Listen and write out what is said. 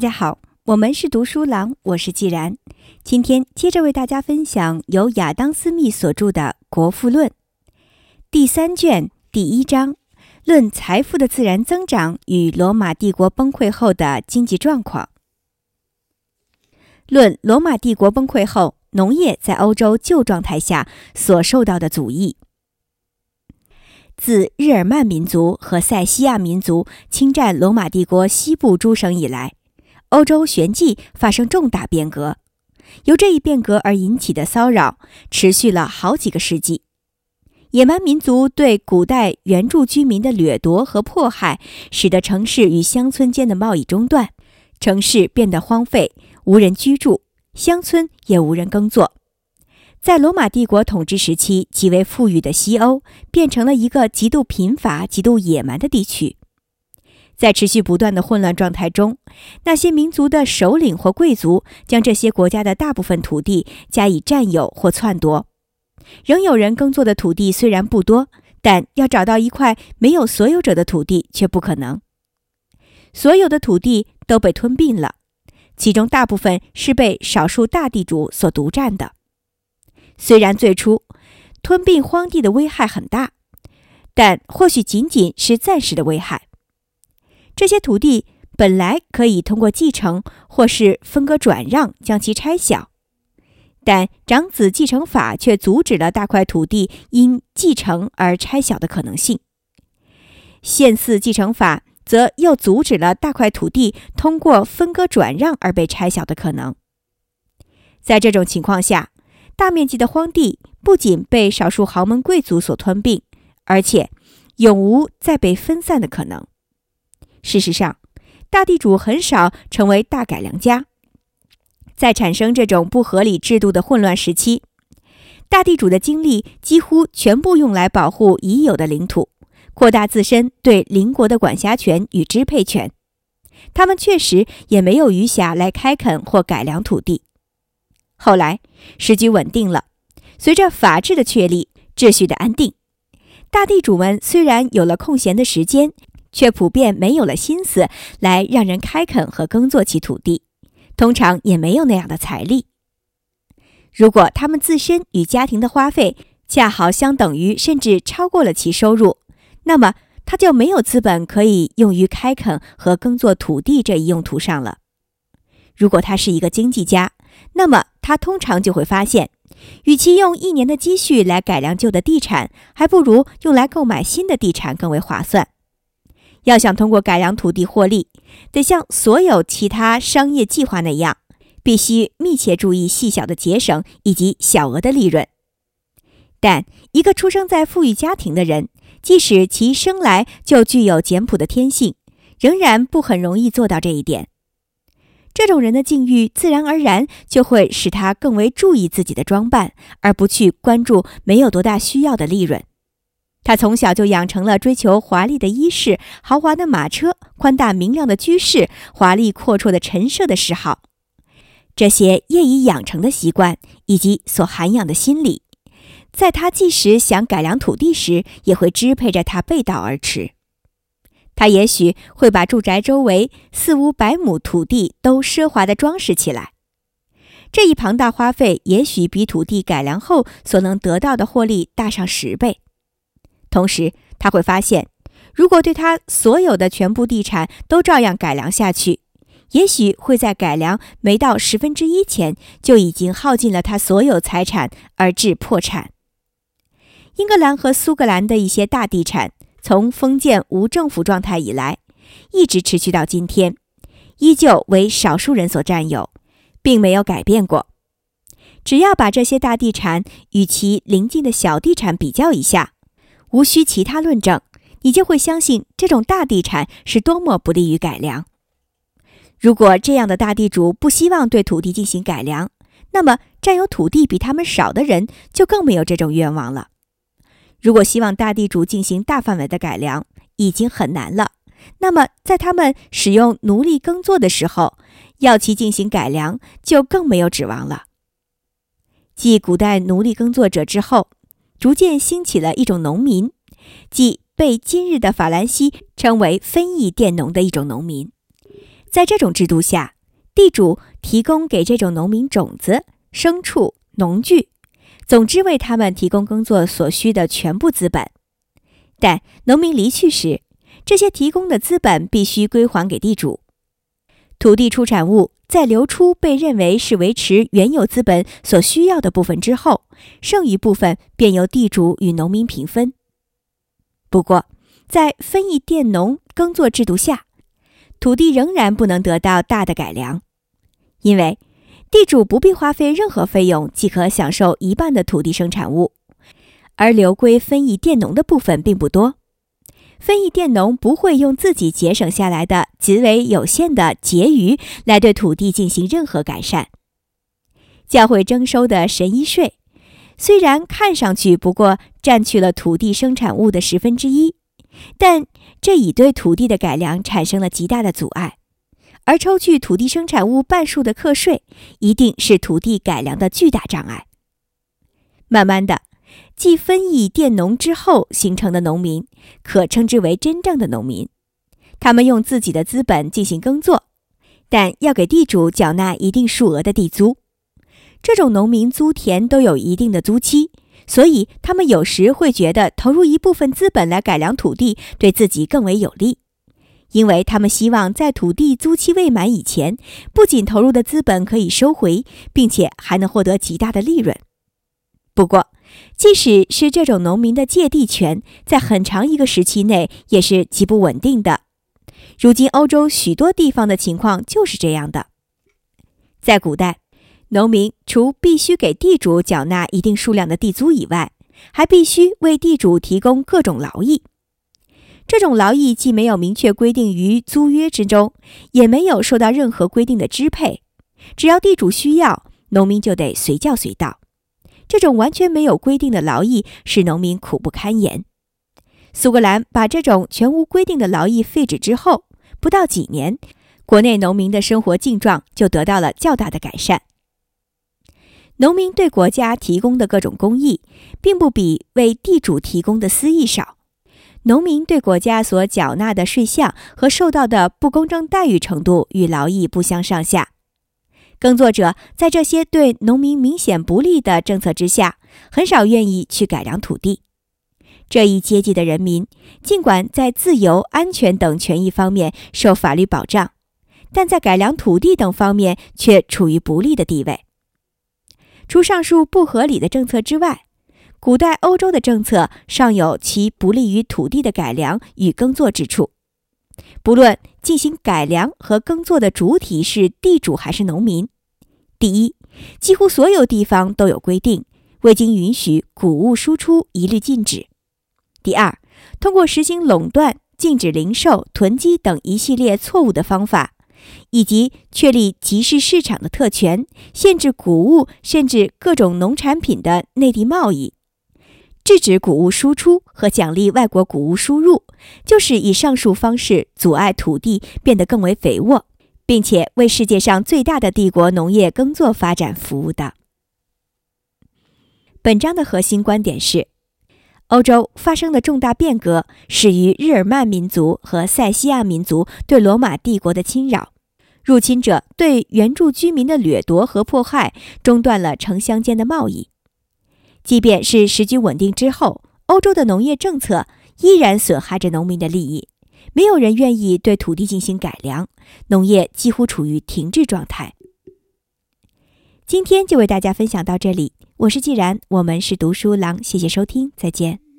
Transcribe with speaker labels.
Speaker 1: 大家好，我们是读书郎，我是既然。今天接着为大家分享由亚当·斯密所著的《国富论》第三卷第一章，论财富的自然增长与罗马帝国崩溃后的经济状况。论罗马帝国崩溃后，农业在欧洲旧状态下所受到的阻抑。自日耳曼民族和塞西亚民族侵占罗马帝国西部诸省以来，欧洲旋即发生重大变革。由这一变革而引起的骚扰持续了好几个世纪。野蛮民族对古代原住居民的掠夺和迫害，使得城市与乡村间的贸易中断，城市变得荒废，无人居住，乡村也无人耕作。在罗马帝国统治时期，极为富裕的西欧变成了一个极度贫乏、极度野蛮的地区。在持续不断的混乱状态中，那些民族的首领或贵族将这些国家的大部分土地加以占有或篡夺。仍有人耕作的土地虽然不多，但要找到一块没有所有者的土地却不可能。所有的土地都被吞并了，其中大部分是被少数大地主所独占的。虽然最初吞并荒地的危害很大，但或许仅仅是暂时的危害。这些土地本来可以通过继承或是分割转让将其拆小，但长子继承法却阻止了大块土地因继承而拆小的可能性。现嗣继承法则又阻止了大块土地通过分割转让而被拆小的可能。在这种情况下，大面积的荒地不仅被少数豪门贵族所吞并，而且永无再被分散的可能。事实上，大地主很少成为大改良家。在产生这种不合理制度的混乱时期，大地主的精力几乎全部用来保护已有的领土，扩大自身对邻国的管辖权与支配权。他们确实也没有余暇来开垦或改良土地。后来，时局稳定了。随着法治的确立，秩序的安定，大地主们虽然有了空闲的时间，却普遍没有了心思来让人开垦和耕作其土地，通常也没有那样的财力。如果他们自身与家庭的花费恰好相等于，甚至超过了其收入，那么他就没有资本可以用于开垦和耕作土地这一用途上了。如果他是一个经济家，那么他通常就会发现，与其用一年的积蓄来改良旧的地产，还不如用来购买新的地产更为划算。要想通过改良土地获利，得像所有其他商业计划那样，必须密切注意细小的节省以及小额的利润。但一个出生在富裕家庭的人，即使其生来就具有简朴的天性，仍然不很容易做到这一点。这种人的境遇，自然而然就会使他更为注意自己的装扮，而不去关注没有多大需要的利润。他从小就养成了追求华丽的衣饰、豪华的马车、宽大明亮的居室、华丽阔绰的陈设的嗜好。这些业已养成的习惯以及所涵养的心理，在他即使想改良土地时，也会支配着他背道而驰。他也许会把住宅周围四五百亩土地都奢华地装饰起来，这一庞大花费也许比土地改良后所能得到的获利大上十倍。同时，他会发现，如果对他所有的全部地产都照样改良下去，也许会在改良没到十分之一前就已经耗尽了他所有财产而致破产。英格兰和苏格兰的一些大地产。从封建无政府状态以来，一直持续到今天，依旧为少数人所占有，并没有改变过。只要把这些大地产与其邻近的小地产比较一下，无需其他论证，你就会相信这种大地产是多么不利于改良。如果这样的大地主不希望对土地进行改良，那么占有土地比他们少的人就更没有这种愿望了。如果希望大地主进行大范围的改良已经很难了，那么在他们使用奴隶耕作的时候，要其进行改良就更没有指望了。继古代奴隶耕作者之后，逐渐兴起了一种农民，即被今日的法兰西称为分邑佃农的一种农民。在这种制度下，地主提供给这种农民种子、牲畜、农具，总之为他们提供工作所需的全部资本。但农民离去时，这些提供的资本必须归还给地主。土地出产物在流出被认为是维持原有资本所需要的部分之后，剩余部分便由地主与农民平分。不过，在分邑佃农耕作制度下，土地仍然不能得到大的改良，因为地主不必花费任何费用即可享受一半的土地生产物，而留归分邑佃农的部分并不多。分邑佃农不会用自己节省下来的极为有限的结余来对土地进行任何改善。教会征收的神医税，虽然看上去不过占去了土地生产物的十分之一，但这已对土地的改良产生了极大的阻碍。而抽去土地生产物半数的课税，一定是土地改良的巨大障碍。慢慢的。继分邑佃农之后形成的农民，可称之为真正的农民。他们用自己的资本进行耕作，但要给地主缴纳一定数额的地租。这种农民租田都有一定的租期，所以他们有时会觉得投入一部分资本来改良土地对自己更为有利，因为他们希望在土地租期未满以前，不仅投入的资本可以收回，并且还能获得极大的利润。不过，即使是这种农民的借地权，在很长一个时期内也是极不稳定的。如今欧洲许多地方的情况就是这样的。在古代，农民除必须给地主缴纳一定数量的地租以外，还必须为地主提供各种劳役。这种劳役既没有明确规定于租约之中，也没有受到任何规定的支配，只要地主需要，农民就得随叫随到。这种完全没有规定的劳役使农民苦不堪言。苏格兰把这种全无规定的劳役废止之后，不到几年，国内农民的生活境状就得到了较大的改善。农民对国家提供的各种公益，并不比为地主提供的私益少。农民对国家所缴纳的税项和受到的不公正待遇程度，与劳役不相上下。耕作者在这些对农民明显不利的政策之下，很少愿意去改良土地。这一阶级的人民，尽管在自由、安全等权益方面受法律保障，但在改良土地等方面却处于不利的地位。除上述不合理的政策之外，古代欧洲的政策尚有其不利于土地的改良与耕作之处。不论进行改良和耕作的主体是地主还是农民，第一，几乎所有地方都有规定，未经允许谷物输出一律禁止；第二，通过实行垄断、禁止零售、囤积等一系列错误的方法，以及确立集市市场的特权，限制谷物甚至各种农产品的内地贸易。制止谷物输出和奖励外国谷物输入，就是以上述方式阻碍土地变得更为肥沃，并且为世界上最大的帝国农业耕作发展服务的。本章的核心观点是：欧洲发生的重大变革始于日耳曼民族和塞西亚民族对罗马帝国的侵扰，入侵者对原住居民的掠夺和迫害，中断了城乡间的贸易。即便是时局稳定之后，欧洲的农业政策依然损害着农民的利益，没有人愿意对土地进行改良，农业几乎处于停滞状态。今天就为大家分享到这里，我是既然，我们是读书郎，谢谢收听，再见。